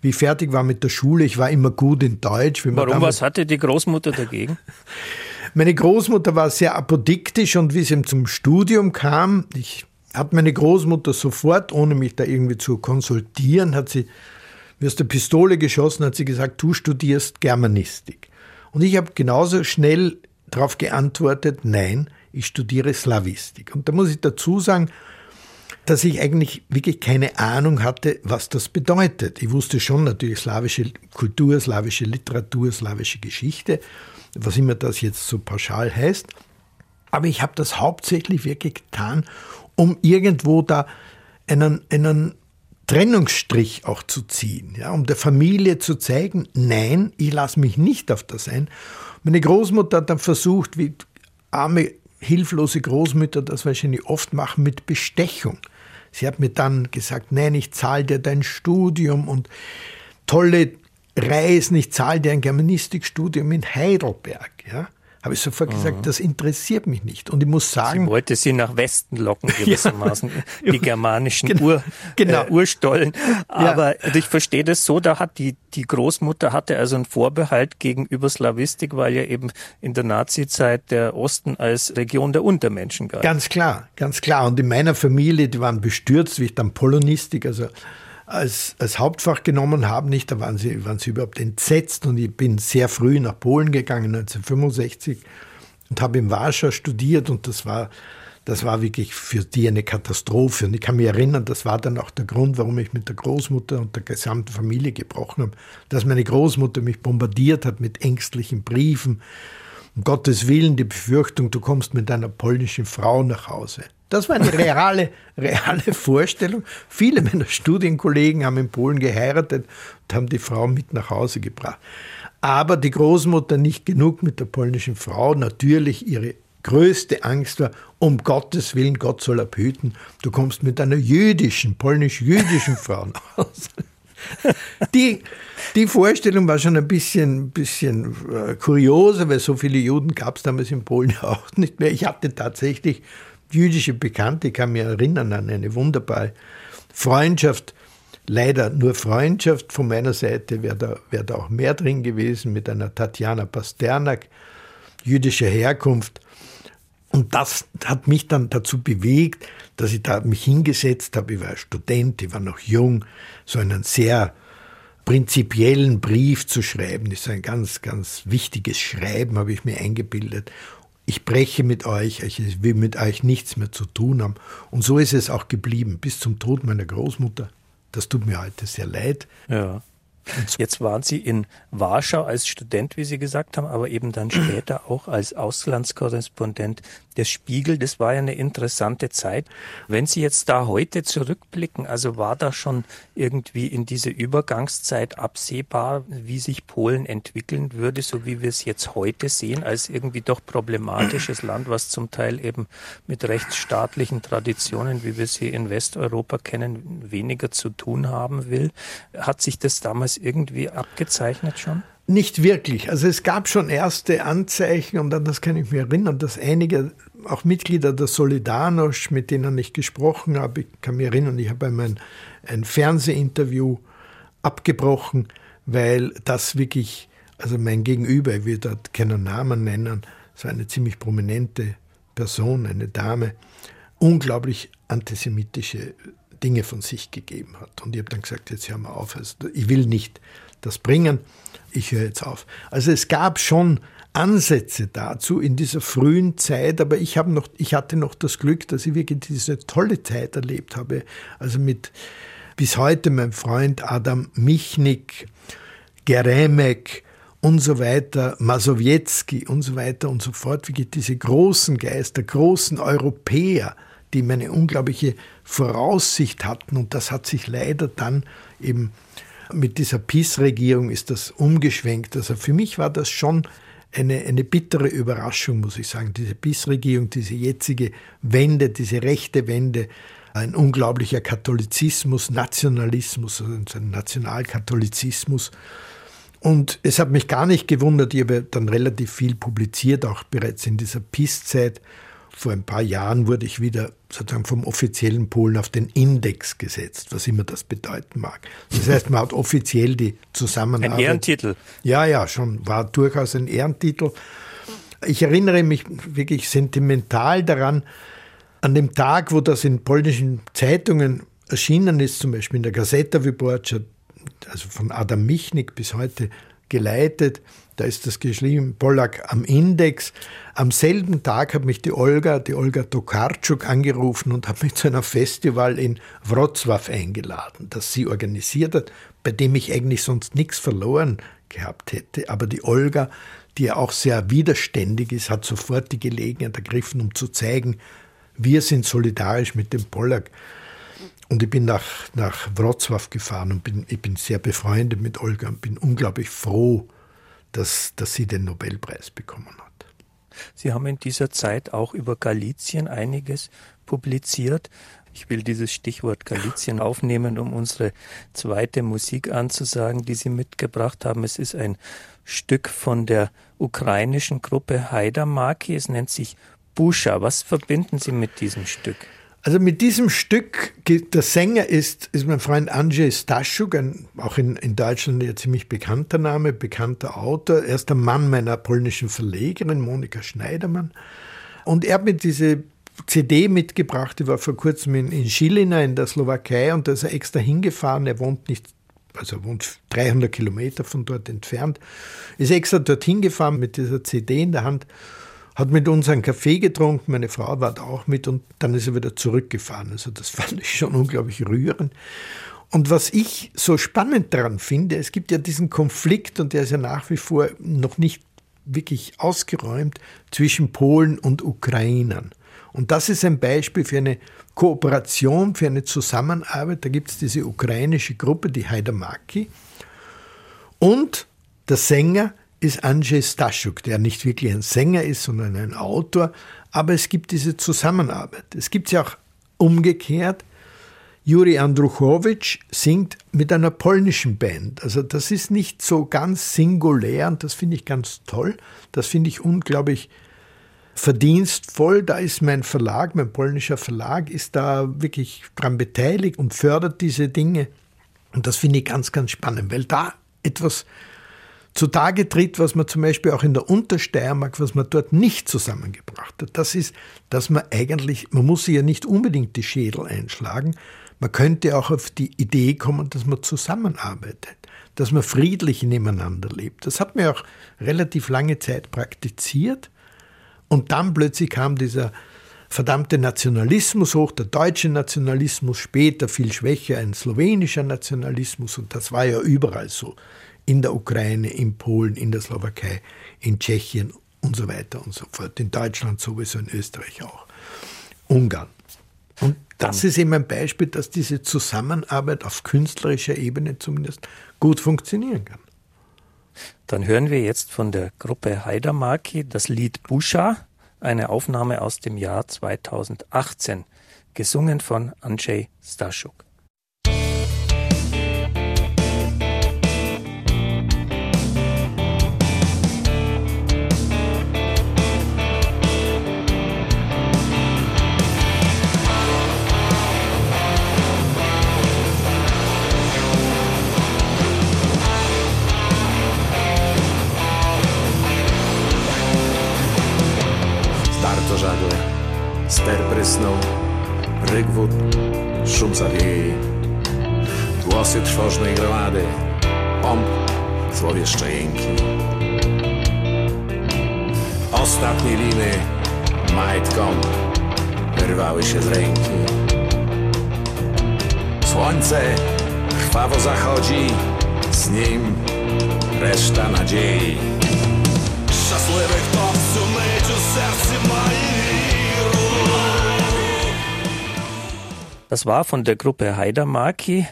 [SPEAKER 3] Wie fertig war mit der Schule, ich war immer gut in Deutsch.
[SPEAKER 2] Warum, was hatte die Großmutter dagegen?
[SPEAKER 3] meine Großmutter war sehr apodiktisch und wie sie zum Studium kam, ich hat meine Großmutter sofort, ohne mich da irgendwie zu konsultieren, hat sie mir aus der Pistole geschossen, hat sie gesagt, du studierst Germanistik. Und ich habe genauso schnell darauf geantwortet, nein, ich studiere Slavistik. Und da muss ich dazu sagen, dass ich eigentlich wirklich keine Ahnung hatte, was das bedeutet. Ich wusste schon natürlich slawische Kultur, slawische Literatur, slawische Geschichte, was immer das jetzt so pauschal heißt. Aber ich habe das hauptsächlich wirklich getan, um irgendwo da einen, einen Trennungsstrich auch zu ziehen, ja, um der Familie zu zeigen, nein, ich lasse mich nicht auf das ein. Meine Großmutter hat dann versucht, wie arme, hilflose Großmütter das wahrscheinlich oft machen, mit Bestechung. Sie hat mir dann gesagt, nein, ich zahle dir dein Studium und tolle Reisen, ich zahle dir ein Germanistikstudium in Heidelberg. Ja? Habe ich sofort mhm. gesagt, das interessiert mich nicht. Und ich muss sagen.
[SPEAKER 2] Sie wollte sie nach Westen locken, gewissermaßen, ja. die germanischen genau. Ur, genau. Äh, Urstollen. Aber ja. ich verstehe das so, da hat die, die Großmutter hatte also einen Vorbehalt gegenüber Slawistik, weil ja eben in der Nazizeit der Osten als Region der Untermenschen galt.
[SPEAKER 3] Ganz klar, ganz klar. Und in meiner Familie, die waren bestürzt, wie ich dann Polonistik, also als, als Hauptfach genommen haben, nicht, da waren sie, waren sie überhaupt entsetzt und ich bin sehr früh nach Polen gegangen, 1965 und habe in Warschau studiert und das war, das war wirklich für die eine Katastrophe. Und ich kann mich erinnern, das war dann auch der Grund, warum ich mit der Großmutter und der gesamten Familie gebrochen habe, dass meine Großmutter mich bombardiert hat mit ängstlichen Briefen. Um Gottes Willen die Befürchtung, du kommst mit einer polnischen Frau nach Hause. Das war eine reale, reale Vorstellung. Viele meiner Studienkollegen haben in Polen geheiratet und haben die Frau mit nach Hause gebracht. Aber die Großmutter nicht genug mit der polnischen Frau. Natürlich ihre größte Angst war, um Gottes Willen, Gott soll abhüten, du kommst mit einer jüdischen, polnisch-jüdischen Frau nach Hause. Die, die Vorstellung war schon ein bisschen, bisschen äh, kurioser, weil so viele Juden gab es damals in Polen auch nicht mehr. Ich hatte tatsächlich jüdische Bekannte, ich kann mich erinnern an eine wunderbare Freundschaft, leider nur Freundschaft von meiner Seite, wäre da, wär da auch mehr drin gewesen mit einer Tatjana Pasternak, jüdischer Herkunft. Und das hat mich dann dazu bewegt, dass ich da mich hingesetzt habe. Ich war Student, ich war noch jung, so einen sehr prinzipiellen Brief zu schreiben. Das ist ein ganz, ganz wichtiges Schreiben, habe ich mir eingebildet. Ich breche mit euch, ich will mit euch nichts mehr zu tun haben. Und so ist es auch geblieben, bis zum Tod meiner Großmutter. Das tut mir heute sehr leid.
[SPEAKER 2] Ja. Jetzt waren Sie in Warschau als Student, wie Sie gesagt haben, aber eben dann später auch als Auslandskorrespondent der Spiegel. Das war ja eine interessante Zeit. Wenn Sie jetzt da heute zurückblicken, also war da schon irgendwie in diese Übergangszeit absehbar, wie sich Polen entwickeln würde, so wie wir es jetzt heute sehen, als irgendwie doch problematisches Land, was zum Teil eben mit rechtsstaatlichen Traditionen, wie wir sie in Westeuropa kennen, weniger zu tun haben will. Hat sich das damals irgendwie abgezeichnet schon?
[SPEAKER 3] Nicht wirklich. Also es gab schon erste Anzeichen und an das kann ich mich erinnern, dass einige auch Mitglieder der Solidarność, mit denen ich gesprochen habe, ich kann mich erinnern, ich habe einmal ein, ein Fernsehinterview abgebrochen, weil das wirklich, also mein Gegenüber, ich will dort keinen Namen nennen, so eine ziemlich prominente Person, eine Dame, unglaublich antisemitische Dinge von sich gegeben hat. Und ich habe dann gesagt, jetzt hören wir auf, also ich will nicht das bringen, ich höre jetzt auf. Also es gab schon Ansätze dazu in dieser frühen Zeit, aber ich habe noch, ich hatte noch das Glück, dass ich wirklich diese tolle Zeit erlebt habe. Also mit bis heute mein Freund Adam Michnik, Geremek und so weiter, Masowiecki und so weiter und so fort, wie diese großen Geister, großen Europäer, die eine unglaubliche Voraussicht hatten und das hat sich leider dann eben mit dieser PiS-Regierung ist das umgeschwenkt. Also für mich war das schon eine, eine bittere Überraschung, muss ich sagen. Diese PiS-Regierung, diese jetzige Wende, diese rechte Wende, ein unglaublicher Katholizismus, Nationalismus, also ein Nationalkatholizismus. Und es hat mich gar nicht gewundert, ich habe dann relativ viel publiziert, auch bereits in dieser PiS-Zeit vor ein paar Jahren wurde ich wieder sozusagen vom offiziellen Polen auf den Index gesetzt, was immer das bedeuten mag. Das heißt, man hat offiziell die Zusammenarbeit.
[SPEAKER 2] Ein Ehrentitel.
[SPEAKER 3] Ja, ja, schon, war durchaus ein Ehrentitel. Ich erinnere mich wirklich sentimental daran, an dem Tag, wo das in polnischen Zeitungen erschienen ist, zum Beispiel in der Gazeta Wyborcza, also von Adam Michnik bis heute geleitet, da ist das geschrieben, Pollack am Index. Am selben Tag hat mich die Olga, die Olga Tokarczuk angerufen und hat mich zu einem Festival in Wrocław eingeladen, das sie organisiert hat, bei dem ich eigentlich sonst nichts verloren gehabt hätte. Aber die Olga, die ja auch sehr widerständig ist, hat sofort die Gelegenheit ergriffen, um zu zeigen, wir sind solidarisch mit dem Pollack. Und ich bin nach, nach Wrocław gefahren und bin, ich bin sehr befreundet mit Olga und bin unglaublich froh, dass, dass sie den Nobelpreis bekommen hat.
[SPEAKER 2] Sie haben in dieser Zeit auch über Galizien einiges publiziert. Ich will dieses Stichwort Galizien aufnehmen, um unsere zweite Musik anzusagen, die Sie mitgebracht haben. Es ist ein Stück von der ukrainischen Gruppe Haidamaki. Es nennt sich Buscha. Was verbinden Sie mit diesem Stück?
[SPEAKER 3] Also mit diesem Stück, der Sänger ist, ist mein Freund Andrzej Staszuk, ein, auch in, in Deutschland ein ziemlich bekannter Name, bekannter Autor. Er ist der Mann meiner polnischen Verlegerin, Monika Schneidermann. Und er hat mir diese CD mitgebracht, die war vor kurzem in, in Žilina in der Slowakei und da ist er extra hingefahren. Er wohnt nicht, also er wohnt 300 Kilometer von dort entfernt, ist extra dorthin gefahren mit dieser CD in der Hand hat mit uns einen Kaffee getrunken, meine Frau war da auch mit und dann ist er wieder zurückgefahren. Also das fand ich schon unglaublich rührend. Und was ich so spannend daran finde, es gibt ja diesen Konflikt und der ist ja nach wie vor noch nicht wirklich ausgeräumt zwischen Polen und Ukrainern. Und das ist ein Beispiel für eine Kooperation, für eine Zusammenarbeit. Da gibt es diese ukrainische Gruppe, die Haidamaki. Und der Sänger ist Andrzej Staszuk, der nicht wirklich ein Sänger ist, sondern ein Autor. Aber es gibt diese Zusammenarbeit. Es gibt sie auch umgekehrt. Juri Andruchowitsch singt mit einer polnischen Band. Also das ist nicht so ganz singulär und das finde ich ganz toll. Das finde ich unglaublich verdienstvoll. Da ist mein Verlag, mein polnischer Verlag, ist da wirklich dran beteiligt und fördert diese Dinge. Und das finde ich ganz, ganz spannend, weil da etwas zutage tritt, was man zum Beispiel auch in der Untersteiermark, was man dort nicht zusammengebracht hat. Das ist, dass man eigentlich, man muss ja nicht unbedingt die Schädel einschlagen, man könnte auch auf die Idee kommen, dass man zusammenarbeitet, dass man friedlich nebeneinander lebt. Das hat man auch relativ lange Zeit praktiziert. Und dann plötzlich kam dieser verdammte Nationalismus hoch, der deutsche Nationalismus, später viel schwächer ein slowenischer Nationalismus. Und das war ja überall so in der Ukraine, in Polen, in der Slowakei, in Tschechien und so weiter und so fort. In Deutschland sowieso, in Österreich auch. Ungarn. Und das ist eben ein Beispiel, dass diese Zusammenarbeit auf künstlerischer Ebene zumindest gut funktionieren kann.
[SPEAKER 2] Dann hören wir jetzt von der Gruppe Haidamarki das Lied Buscha, eine Aufnahme aus dem Jahr 2018, gesungen von Andrzej Staszuk.
[SPEAKER 4] Ster prysnął, ryk wód, szum zawieje. Głosy trwożnej gromady, pomp, złowieszcze jęki. Ostatnie liny majtką wyrwały się z ręki. Słońce krwawo zachodzi, z nim reszta nadziei. Щасливих хто всю мить у серці має
[SPEAKER 2] Das war von der Gruppe Haidamarki,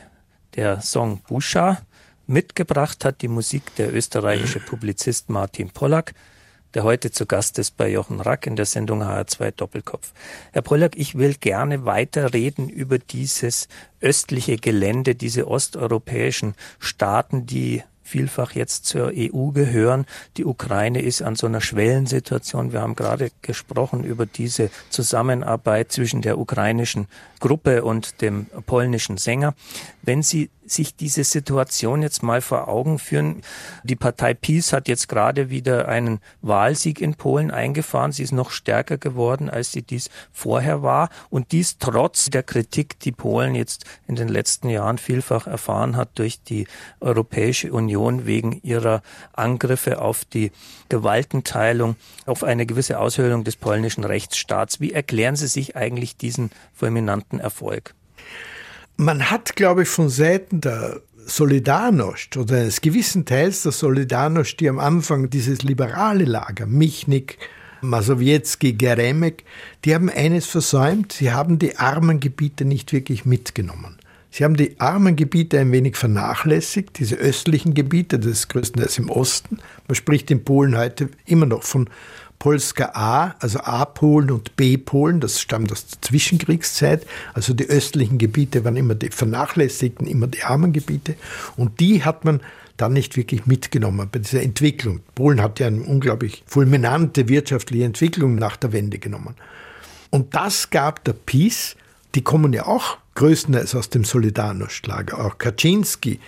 [SPEAKER 2] der Song Buscha. Mitgebracht hat die Musik der österreichische Publizist Martin Pollack, der heute zu Gast ist bei Jochen Rack in der Sendung HR2 Doppelkopf. Herr Pollack, ich will gerne weiter reden über dieses östliche Gelände, diese osteuropäischen Staaten, die vielfach jetzt zur EU gehören. Die Ukraine ist an so einer Schwellensituation. Wir haben gerade gesprochen über diese Zusammenarbeit zwischen der ukrainischen Gruppe und dem polnischen Sänger. Wenn Sie sich diese Situation jetzt mal vor Augen führen. Die Partei PiS hat jetzt gerade wieder einen Wahlsieg in Polen eingefahren. Sie ist noch stärker geworden, als sie dies vorher war. Und dies trotz der Kritik, die Polen jetzt in den letzten Jahren vielfach erfahren hat durch die Europäische Union wegen ihrer Angriffe auf die Gewaltenteilung, auf eine gewisse Aushöhlung des polnischen Rechtsstaats. Wie erklären Sie sich eigentlich diesen fulminanten Erfolg?
[SPEAKER 3] Man hat, glaube ich, von Seiten der Solidarność oder eines gewissen Teils der Solidarność, die am Anfang dieses liberale Lager, Michnik, Masowiecki, Geremek, die haben eines versäumt, sie haben die armen Gebiete nicht wirklich mitgenommen. Sie haben die armen Gebiete ein wenig vernachlässigt, diese östlichen Gebiete, das ist größtenteils im Osten. Man spricht in Polen heute immer noch von Polska A, also A-Polen und B-Polen, das stammt aus der Zwischenkriegszeit. Also die östlichen Gebiete waren immer die vernachlässigten, immer die armen Gebiete. Und die hat man dann nicht wirklich mitgenommen bei dieser Entwicklung. Polen hat ja eine unglaublich fulminante wirtschaftliche Entwicklung nach der Wende genommen. Und das gab der PiS, die kommen ja auch größtenteils aus dem Solidarność-Lager. Auch Kaczynski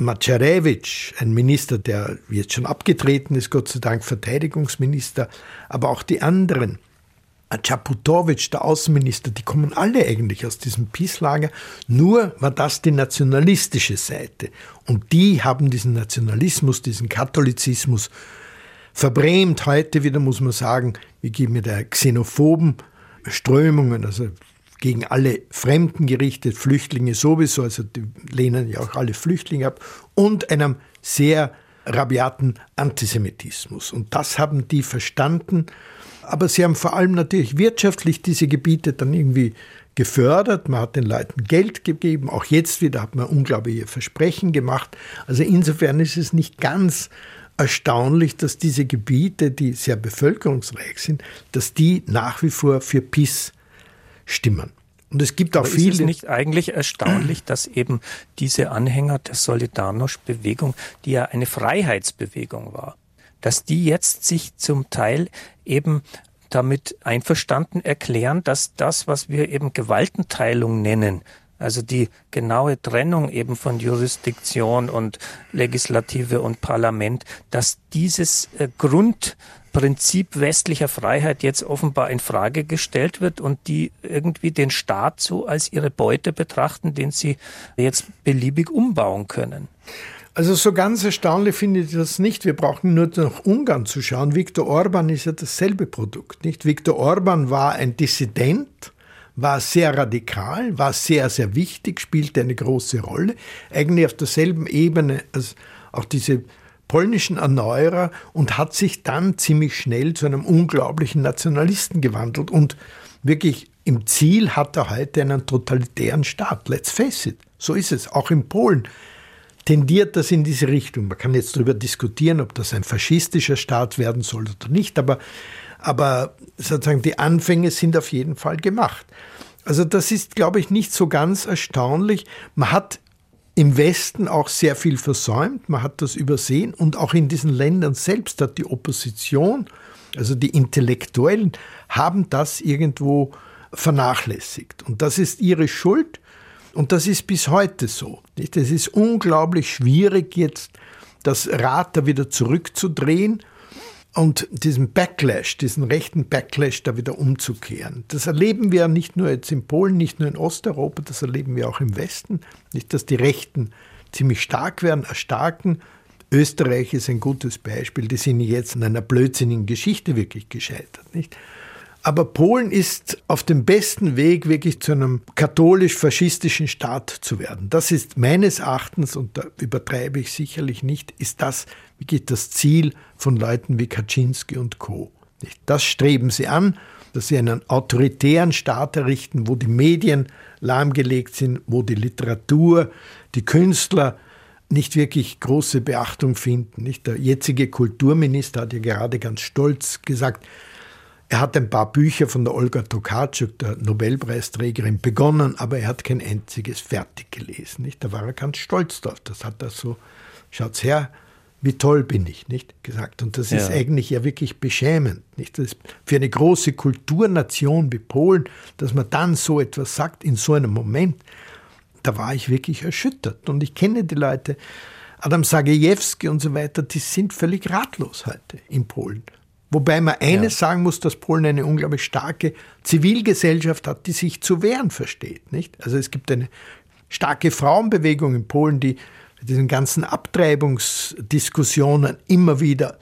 [SPEAKER 3] Macerewitsch, ein Minister, der jetzt schon abgetreten ist, Gott sei Dank Verteidigungsminister, aber auch die anderen, Czaputowicz, der Außenminister, die kommen alle eigentlich aus diesem Peace-Lager. Nur war das die nationalistische Seite. Und die haben diesen Nationalismus, diesen Katholizismus verbrämt. Heute wieder muss man sagen, wir geben mit der xenophoben Strömungen, also gegen alle Fremden gerichtet, Flüchtlinge sowieso, also die lehnen ja auch alle Flüchtlinge ab, und einem sehr rabiaten Antisemitismus. Und das haben die verstanden. Aber sie haben vor allem natürlich wirtschaftlich diese Gebiete dann irgendwie gefördert. Man hat den Leuten Geld gegeben. Auch jetzt wieder hat man unglaubliche Versprechen gemacht. Also insofern ist es nicht ganz erstaunlich, dass diese Gebiete, die sehr bevölkerungsreich sind, dass die nach wie vor für PIS stimmen. Und es gibt auch
[SPEAKER 2] Aber
[SPEAKER 3] viele.
[SPEAKER 2] Ist es nicht eigentlich erstaunlich, dass eben diese Anhänger der Solidarność-Bewegung, die ja eine Freiheitsbewegung war, dass die jetzt sich zum Teil eben damit einverstanden erklären, dass das, was wir eben Gewaltenteilung nennen, Also die genaue Trennung eben von Jurisdiktion und Legislative und Parlament, dass dieses äh, Grundprinzip westlicher Freiheit jetzt offenbar in Frage gestellt wird und die irgendwie den Staat so als ihre Beute betrachten, den sie jetzt beliebig umbauen können.
[SPEAKER 3] Also so ganz erstaunlich finde ich das nicht. Wir brauchen nur nach Ungarn zu schauen. Viktor Orban ist ja dasselbe Produkt, nicht? Viktor Orban war ein Dissident, war sehr radikal, war sehr, sehr wichtig, spielte eine große Rolle, eigentlich auf derselben Ebene als auch diese polnischen Erneuerer und hat sich dann ziemlich schnell zu einem unglaublichen Nationalisten gewandelt und wirklich im Ziel hat er heute einen totalitären Staat. Let's face it. So ist es. Auch in Polen tendiert das in diese Richtung. Man kann jetzt darüber diskutieren, ob das ein faschistischer Staat werden soll oder nicht, aber aber sozusagen die Anfänge sind auf jeden Fall gemacht. Also das ist, glaube ich, nicht so ganz erstaunlich. Man hat im Westen auch sehr viel versäumt, man hat das übersehen. Und auch in diesen Ländern selbst hat die Opposition, also die Intellektuellen, haben das irgendwo vernachlässigt. Und das ist ihre Schuld. Und das ist bis heute so. Es ist unglaublich schwierig jetzt das Rad da wieder zurückzudrehen und diesen Backlash, diesen rechten Backlash da wieder umzukehren. Das erleben wir nicht nur jetzt in Polen, nicht nur in Osteuropa, das erleben wir auch im Westen. Nicht, dass die Rechten ziemlich stark werden, erstarken. Österreich ist ein gutes Beispiel, die sind jetzt in einer blödsinnigen Geschichte wirklich gescheitert. Nicht? Aber Polen ist auf dem besten Weg, wirklich zu einem katholisch-faschistischen Staat zu werden. Das ist meines Erachtens, und da übertreibe ich sicherlich nicht, ist das wirklich das Ziel von Leuten wie Kaczynski und Co. Das streben sie an, dass sie einen autoritären Staat errichten, wo die Medien lahmgelegt sind, wo die Literatur, die Künstler nicht wirklich große Beachtung finden. Der jetzige Kulturminister hat ja gerade ganz stolz gesagt, er hat ein paar Bücher von der Olga Tokarczuk, der Nobelpreisträgerin, begonnen, aber er hat kein einziges fertig gelesen. Nicht? Da war er ganz stolz drauf. Das hat er so, schaut's her, wie toll bin ich, nicht gesagt. Und das ja. ist eigentlich ja wirklich beschämend, nicht? Das für eine große Kulturnation wie Polen, dass man dann so etwas sagt in so einem Moment, da war ich wirklich erschüttert. Und ich kenne die Leute, Adam Sagejewski und so weiter, die sind völlig ratlos heute in Polen. Wobei man eines ja. sagen muss, dass Polen eine unglaublich starke Zivilgesellschaft hat, die sich zu wehren versteht. Nicht? Also es gibt eine starke Frauenbewegung in Polen, die diesen ganzen Abtreibungsdiskussionen immer wieder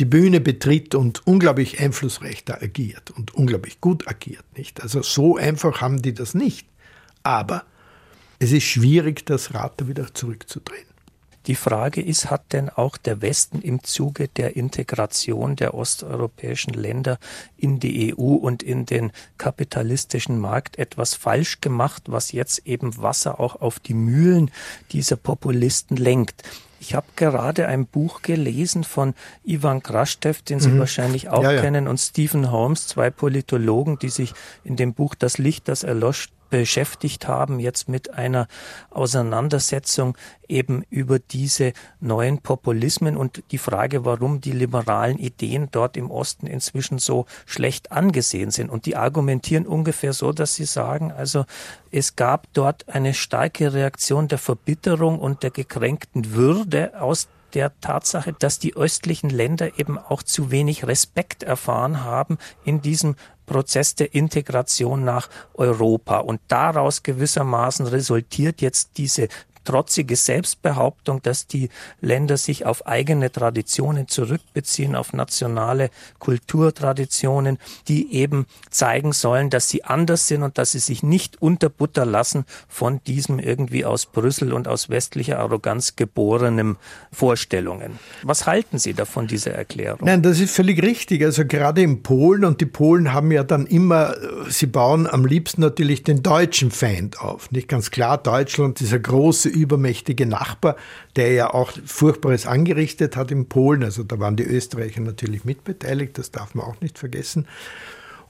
[SPEAKER 3] die Bühne betritt und unglaublich einflussreich da agiert und unglaublich gut agiert. Nicht? Also so einfach haben die das nicht. Aber es ist schwierig, das Rad da wieder zurückzudrehen.
[SPEAKER 2] Die Frage ist, hat denn auch der Westen im Zuge der Integration der osteuropäischen Länder in die EU und in den kapitalistischen Markt etwas falsch gemacht, was jetzt eben Wasser auch auf die Mühlen dieser Populisten lenkt? Ich habe gerade ein Buch gelesen von Ivan Krastev, den Sie mhm. wahrscheinlich auch ja, ja. kennen, und Stephen Holmes, zwei Politologen, die sich in dem Buch Das Licht, das erloscht beschäftigt haben, jetzt mit einer Auseinandersetzung eben über diese neuen Populismen und die Frage, warum die liberalen Ideen dort im Osten inzwischen so schlecht angesehen sind. Und die argumentieren ungefähr so, dass sie sagen, also es gab dort eine starke Reaktion der Verbitterung und der gekränkten Würde aus der Tatsache, dass die östlichen Länder eben auch zu wenig Respekt erfahren haben in diesem Prozess der Integration nach Europa. Und daraus gewissermaßen resultiert jetzt diese trotzige Selbstbehauptung, dass die Länder sich auf eigene Traditionen zurückbeziehen, auf nationale Kulturtraditionen, die eben zeigen sollen, dass sie anders sind und dass sie sich nicht unterbutter lassen von diesem irgendwie aus Brüssel und aus westlicher Arroganz geborenen Vorstellungen. Was halten Sie davon, dieser Erklärung?
[SPEAKER 3] Nein, das ist völlig richtig. Also gerade in Polen und die Polen haben ja dann immer, sie bauen am liebsten natürlich den deutschen Feind auf. Nicht ganz klar, Deutschland, dieser große übermächtige Nachbar, der ja auch Furchtbares angerichtet hat in Polen. Also da waren die Österreicher natürlich mitbeteiligt, das darf man auch nicht vergessen.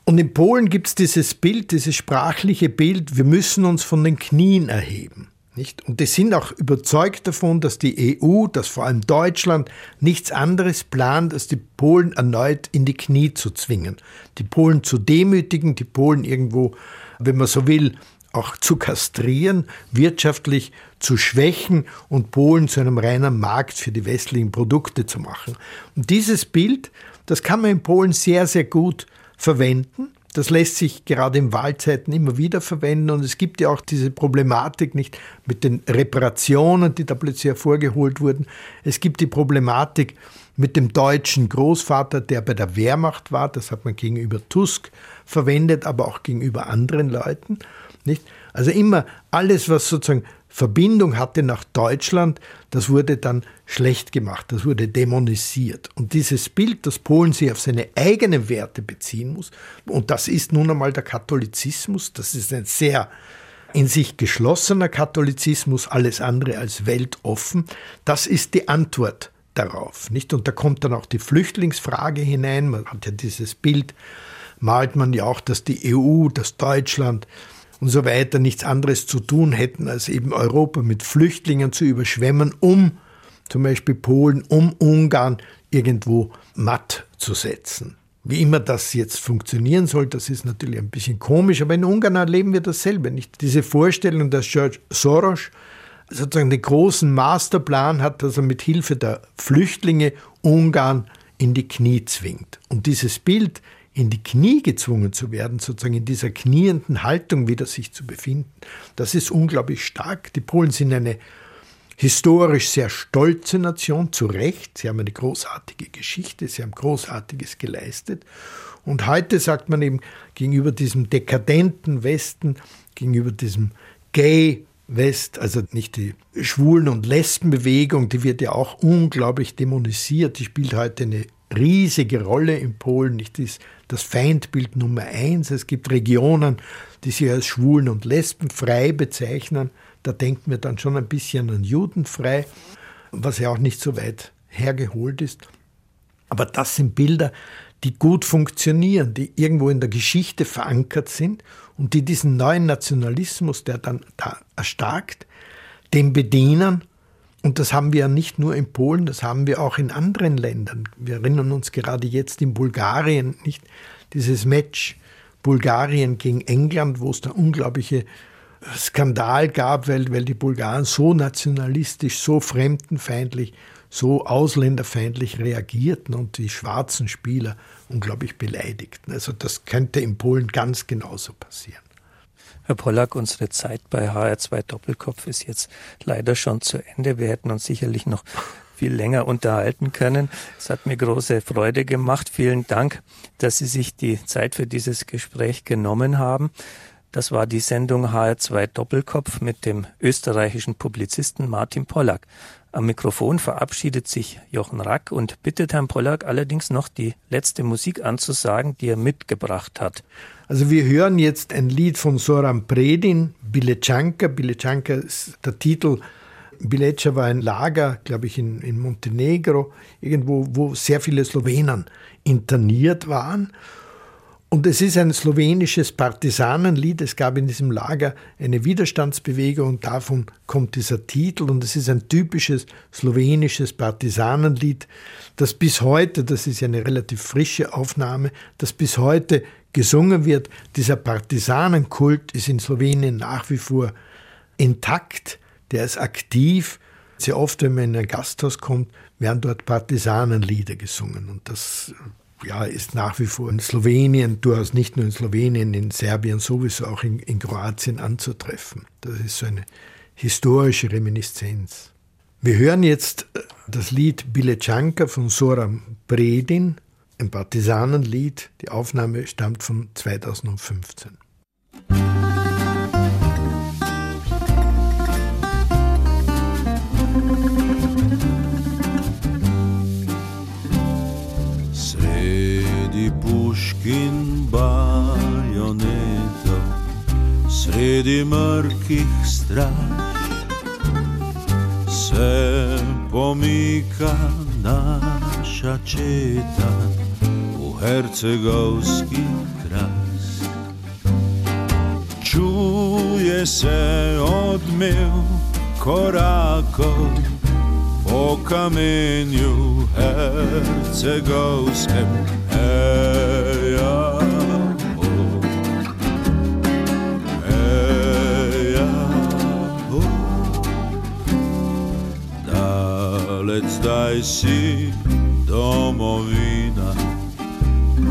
[SPEAKER 3] Und in Polen gibt es dieses Bild, dieses sprachliche Bild, wir müssen uns von den Knien erheben. Nicht? Und die sind auch überzeugt davon, dass die EU, dass vor allem Deutschland nichts anderes plant, als die Polen erneut in die Knie zu zwingen. Die Polen zu demütigen, die Polen irgendwo, wenn man so will, auch zu kastrieren, wirtschaftlich zu schwächen und Polen zu einem reinen Markt für die westlichen Produkte zu machen. Und dieses Bild, das kann man in Polen sehr, sehr gut verwenden. Das lässt sich gerade in Wahlzeiten immer wieder verwenden und es gibt ja auch diese Problematik nicht mit den Reparationen, die da plötzlich hervorgeholt wurden. Es gibt die Problematik mit dem deutschen Großvater, der bei der Wehrmacht war. Das hat man gegenüber Tusk verwendet, aber auch gegenüber anderen Leuten. Nicht? Also immer alles, was sozusagen Verbindung hatte nach Deutschland, das wurde dann schlecht gemacht, das wurde dämonisiert. Und dieses Bild, dass Polen sich auf seine eigenen Werte beziehen muss, und das ist nun einmal der Katholizismus, das ist ein sehr in sich geschlossener Katholizismus, alles andere als weltoffen, das ist die Antwort darauf. Nicht? Und da kommt dann auch die Flüchtlingsfrage hinein. Man hat ja dieses Bild, malt man ja auch, dass die EU, dass Deutschland und so weiter nichts anderes zu tun hätten, als eben Europa mit Flüchtlingen zu überschwemmen, um zum Beispiel Polen, um Ungarn irgendwo matt zu setzen. Wie immer das jetzt funktionieren soll, das ist natürlich ein bisschen komisch, aber in Ungarn erleben wir dasselbe. Nicht diese Vorstellung, dass George Soros sozusagen den großen Masterplan hat, dass er mit Hilfe der Flüchtlinge Ungarn in die Knie zwingt. Und dieses Bild in die Knie gezwungen zu werden, sozusagen in dieser knienden Haltung wieder sich zu befinden, das ist unglaublich stark. Die Polen sind eine historisch sehr stolze Nation, zu Recht. Sie haben eine großartige Geschichte, sie haben Großartiges geleistet. Und heute sagt man eben gegenüber diesem dekadenten Westen, gegenüber diesem Gay West, also nicht die Schwulen- und Lesbenbewegung, die wird ja auch unglaublich dämonisiert, die spielt heute eine riesige Rolle in Polen, nicht ist das Feindbild Nummer eins. Es gibt Regionen, die sich als schwulen und lesbenfrei bezeichnen. Da denken wir dann schon ein bisschen an judenfrei, was ja auch nicht so weit hergeholt ist. Aber das sind Bilder, die gut funktionieren, die irgendwo in der Geschichte verankert sind und die diesen neuen Nationalismus, der dann da erstarkt, dem bedienen und das haben wir ja nicht nur in Polen, das haben wir auch in anderen Ländern. Wir erinnern uns gerade jetzt in Bulgarien, nicht dieses Match Bulgarien gegen England, wo es da unglaubliche Skandal gab, weil, weil die Bulgaren so nationalistisch, so fremdenfeindlich, so ausländerfeindlich reagierten und die schwarzen Spieler unglaublich beleidigten. Also das könnte in Polen ganz genauso passieren.
[SPEAKER 2] Herr Pollack, unsere Zeit bei HR2 Doppelkopf ist jetzt leider schon zu Ende. Wir hätten uns sicherlich noch viel länger unterhalten können. Es hat mir große Freude gemacht. Vielen Dank, dass Sie sich die Zeit für dieses Gespräch genommen haben. Das war die Sendung HR2 Doppelkopf mit dem österreichischen Publizisten Martin Pollack. Am Mikrofon verabschiedet sich Jochen Rack und bittet Herrn Pollack allerdings noch die letzte Musik anzusagen, die er mitgebracht hat.
[SPEAKER 3] Also wir hören jetzt ein Lied von Soran Predin, Bilechanka. Bilechanka ist der Titel. Bilecca war ein Lager, glaube ich, in, in Montenegro, irgendwo, wo sehr viele Slowenen interniert waren. Und es ist ein slowenisches Partisanenlied. Es gab in diesem Lager eine Widerstandsbewegung und davon kommt dieser Titel. Und es ist ein typisches slowenisches Partisanenlied, das bis heute, das ist ja eine relativ frische Aufnahme, das bis heute gesungen wird. Dieser Partisanenkult ist in Slowenien nach wie vor intakt, der ist aktiv. Sehr oft, wenn man in ein Gasthaus kommt, werden dort Partisanenlieder gesungen. Und das ja, ist nach wie vor in Slowenien, durchaus nicht nur in Slowenien, in Serbien sowieso auch in, in Kroatien anzutreffen. Das ist so eine historische Reminiszenz. Wir hören jetzt äh, das Lied Bilechanka von Soram Predin ein Partisanenlied. Die Aufnahme stammt von 2015.
[SPEAKER 5] Sredi puškin bajonetov, sredi mrkih straž, se pomika naša četa hercegovski kras Čuje se odmil korakov po kamenju hercegovskem. Eja Dalec daj si domovi